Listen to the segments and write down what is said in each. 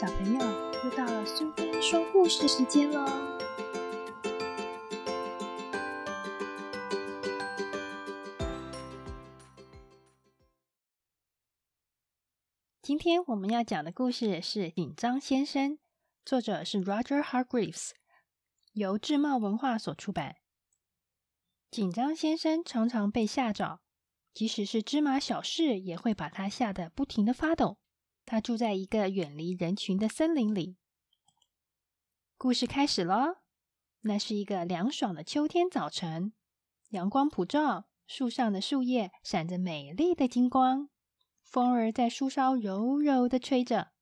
小朋友，又到了苏菲说故事时间喽！今天我们要讲的故事是《紧张先生》，作者是 Roger Hargreaves，由智茂文化所出版。紧张先生常常被吓着，即使是芝麻小事，也会把他吓得不停的发抖。他住在一个远离人群的森林里。故事开始了。那是一个凉爽的秋天早晨，阳光普照，树上的树叶闪着美丽的金光，风儿在树梢柔柔的吹着。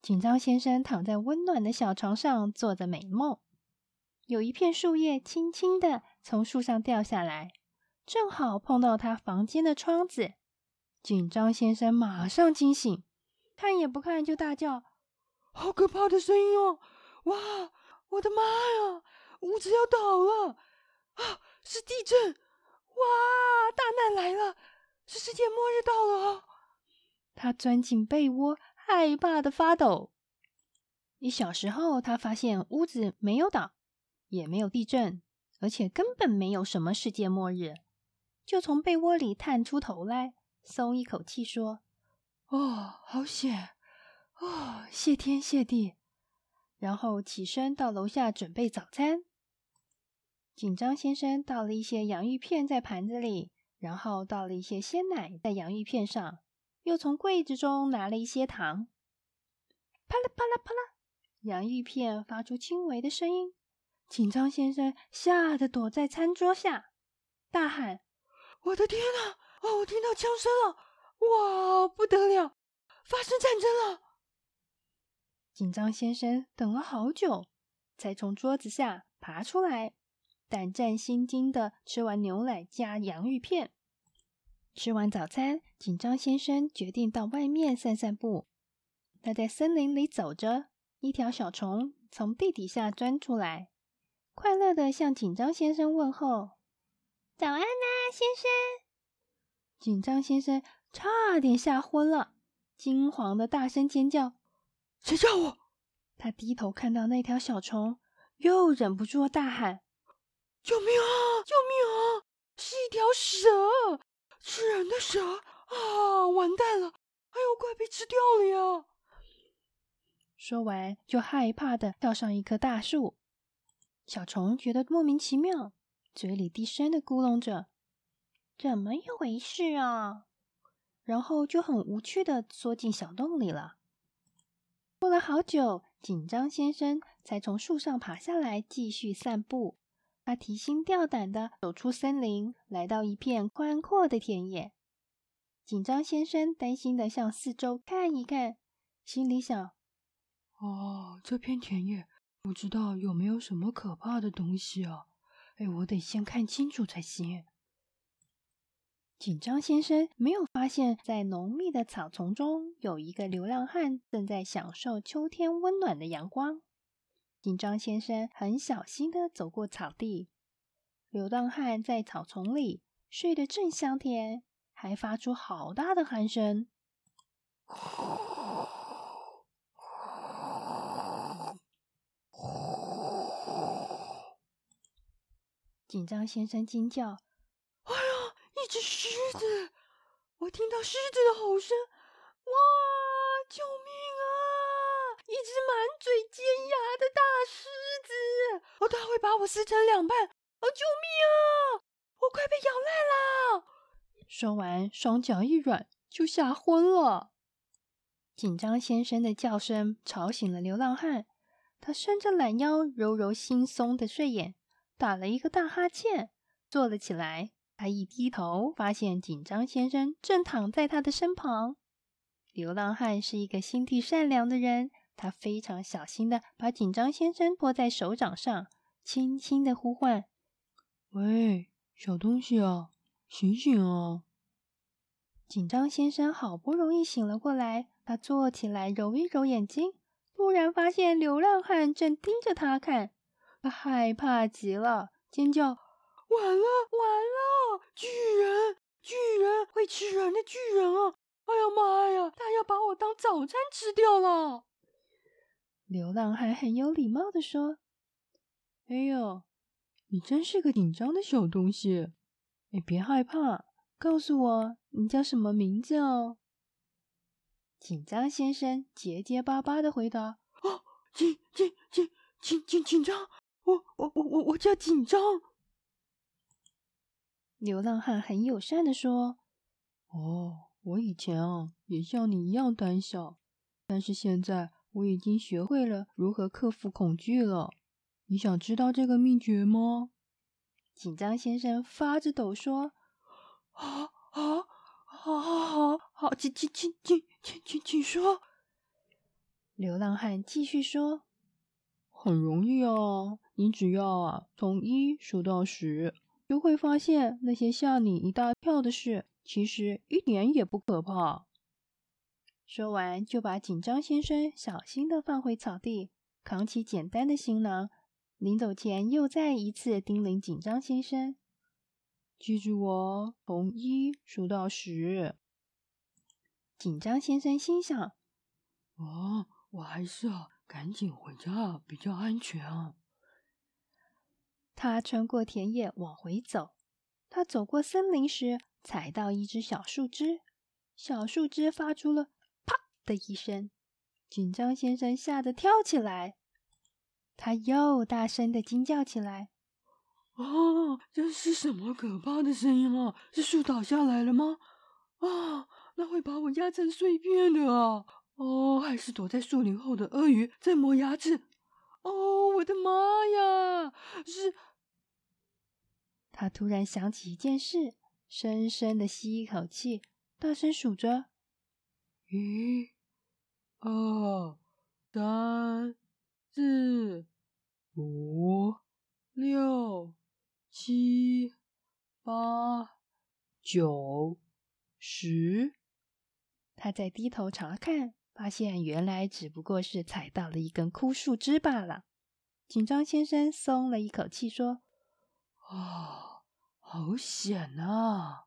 紧张先生躺在温暖的小床上，做着美梦。有一片树叶轻轻的从树上掉下来，正好碰到他房间的窗子。紧张先生马上惊醒。看也不看就大叫：“好可怕的声音哦！哇，我的妈呀，屋子要倒了！啊，是地震！哇，大难来了，是世界末日到了！”他钻进被窝，害怕的发抖。一小时后，他发现屋子没有倒，也没有地震，而且根本没有什么世界末日，就从被窝里探出头来，松一口气说。哦，好险！哦，谢天谢地。然后起身到楼下准备早餐。紧张先生倒了一些洋芋片在盘子里，然后倒了一些鲜奶在洋芋片上，又从柜子中拿了一些糖。啪啦啪啦啪啦，洋芋片发出轻微的声音。紧张先生吓得躲在餐桌下，大喊：“我的天哪！哦，我听到枪声了！”哇，不得了！发生战争了！紧张先生等了好久，才从桌子下爬出来，胆战心惊的吃完牛奶加洋芋片。吃完早餐，紧张先生决定到外面散散步。他在森林里走着，一条小虫从地底下钻出来，快乐的向紧张先生问候：“早安啊，先生！”紧张先生。差点吓昏了，惊慌的大声尖叫：“谁叫我？”他低头看到那条小虫，又忍不住大喊：“救命啊！救命啊！是一条蛇，吃人的蛇啊！完蛋了！哎呦，快被吃掉了呀！”说完，就害怕的跳上一棵大树。小虫觉得莫名其妙，嘴里低声的咕哝着：“怎么一回事啊？”然后就很无趣的缩进小洞里了。过了好久，紧张先生才从树上爬下来，继续散步。他提心吊胆的走出森林，来到一片宽阔的田野。紧张先生担心的向四周看一看，心里想：“哦，这片田野不知道有没有什么可怕的东西啊？哎，我得先看清楚才行。”紧张先生没有发现，在浓密的草丛中有一个流浪汉正在享受秋天温暖的阳光。紧张先生很小心的走过草地，流浪汉在草丛里睡得正香甜，还发出好大的鼾声。紧张先生惊叫。一只狮子，我听到狮子的吼声，哇！救命啊！一只满嘴尖牙的大狮子，哦，它会把我撕成两半！哦，救命啊！我快被咬烂了！说完，双脚一软，就吓昏了。紧张先生的叫声吵醒了流浪汉，他伸着懒腰，揉揉惺忪的睡眼，打了一个大哈欠，坐了起来。他一低头，发现紧张先生正躺在他的身旁。流浪汉是一个心地善良的人，他非常小心的把紧张先生托在手掌上，轻轻的呼唤：“喂，小东西啊，醒醒啊！”紧张先生好不容易醒了过来，他坐起来揉一揉眼睛，突然发现流浪汉正盯着他看，他害怕极了，尖叫。完了完了！巨人，巨人会吃人的巨人啊！哎呀妈呀，他要把我当早餐吃掉了！流浪汉很有礼貌的说：“哎呦，你真是个紧张的小东西！你别害怕，告诉我你叫什么名字哦。”紧张先生结结巴巴的回答：“哦，紧紧紧紧紧紧张，我我我我我叫紧张。”流浪汉很友善的说：“哦，我以前啊也像你一样胆小，但是现在我已经学会了如何克服恐惧了。你想知道这个秘诀吗？”紧张先生发着抖说：“啊啊，好，好，好，好，请，请，请，请，请，请，请说。”流浪汉继续说：“很容易啊，你只要啊从一数到十。”就会发现那些吓你一大跳的事，其实一点也不可怕。说完，就把紧张先生小心的放回草地，扛起简单的行囊。临走前，又再一次叮咛紧张先生：“记住哦，从一数到十。”紧张先生心想：“啊，我还是要赶紧回家比较安全啊。”他穿过田野往回走，他走过森林时踩到一只小树枝，小树枝发出了“啪”的一声，紧张先生吓得跳起来，他又大声的惊叫起来：“啊，这是什么可怕的声音啊？是树倒下来了吗？啊，那会把我压成碎片的啊！哦，还是躲在树林后的鳄鱼在磨牙齿？”哦，我的妈呀！他突然想起一件事，深深的吸一口气，大声数着：一、二、三、四、五、六、七、八、九、十。他在低头查看。发现原来只不过是踩到了一根枯树枝罢了。紧张先生松了一口气，说：“啊，好险啊！”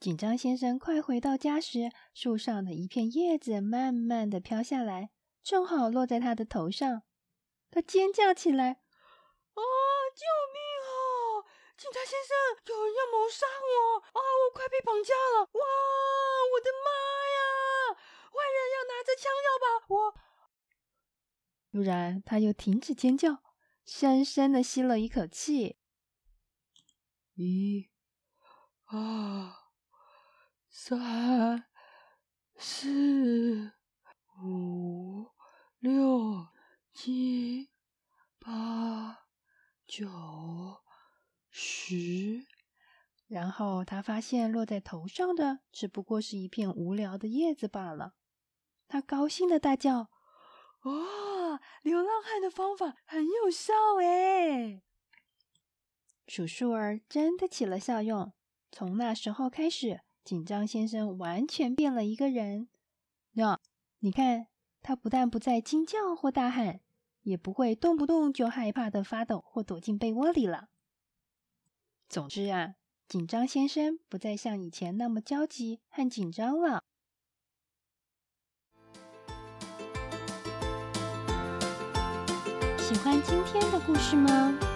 紧张先生快回到家时，树上的一片叶子慢慢的飘下来，正好落在他的头上。他尖叫起来：“啊，救命啊！警察先生，有人要谋杀我！啊，我快被绑架了！哇，我的妈呀！”坏人要拿着枪要把我！突然，他又停止尖叫，深深的吸了一口气。一、二、三、四、五、六、七、八、九、十。然后他发现落在头上的只不过是一片无聊的叶子罢了。他高兴的大叫：“哇！流浪汉的方法很有效诶！”数数儿真的起了效用。从那时候开始，紧张先生完全变了一个人。喏，你看，他不但不再惊叫或大喊，也不会动不动就害怕的发抖或躲进被窝里了。总之啊，紧张先生不再像以前那么焦急和紧张了。喜欢今天的故事吗？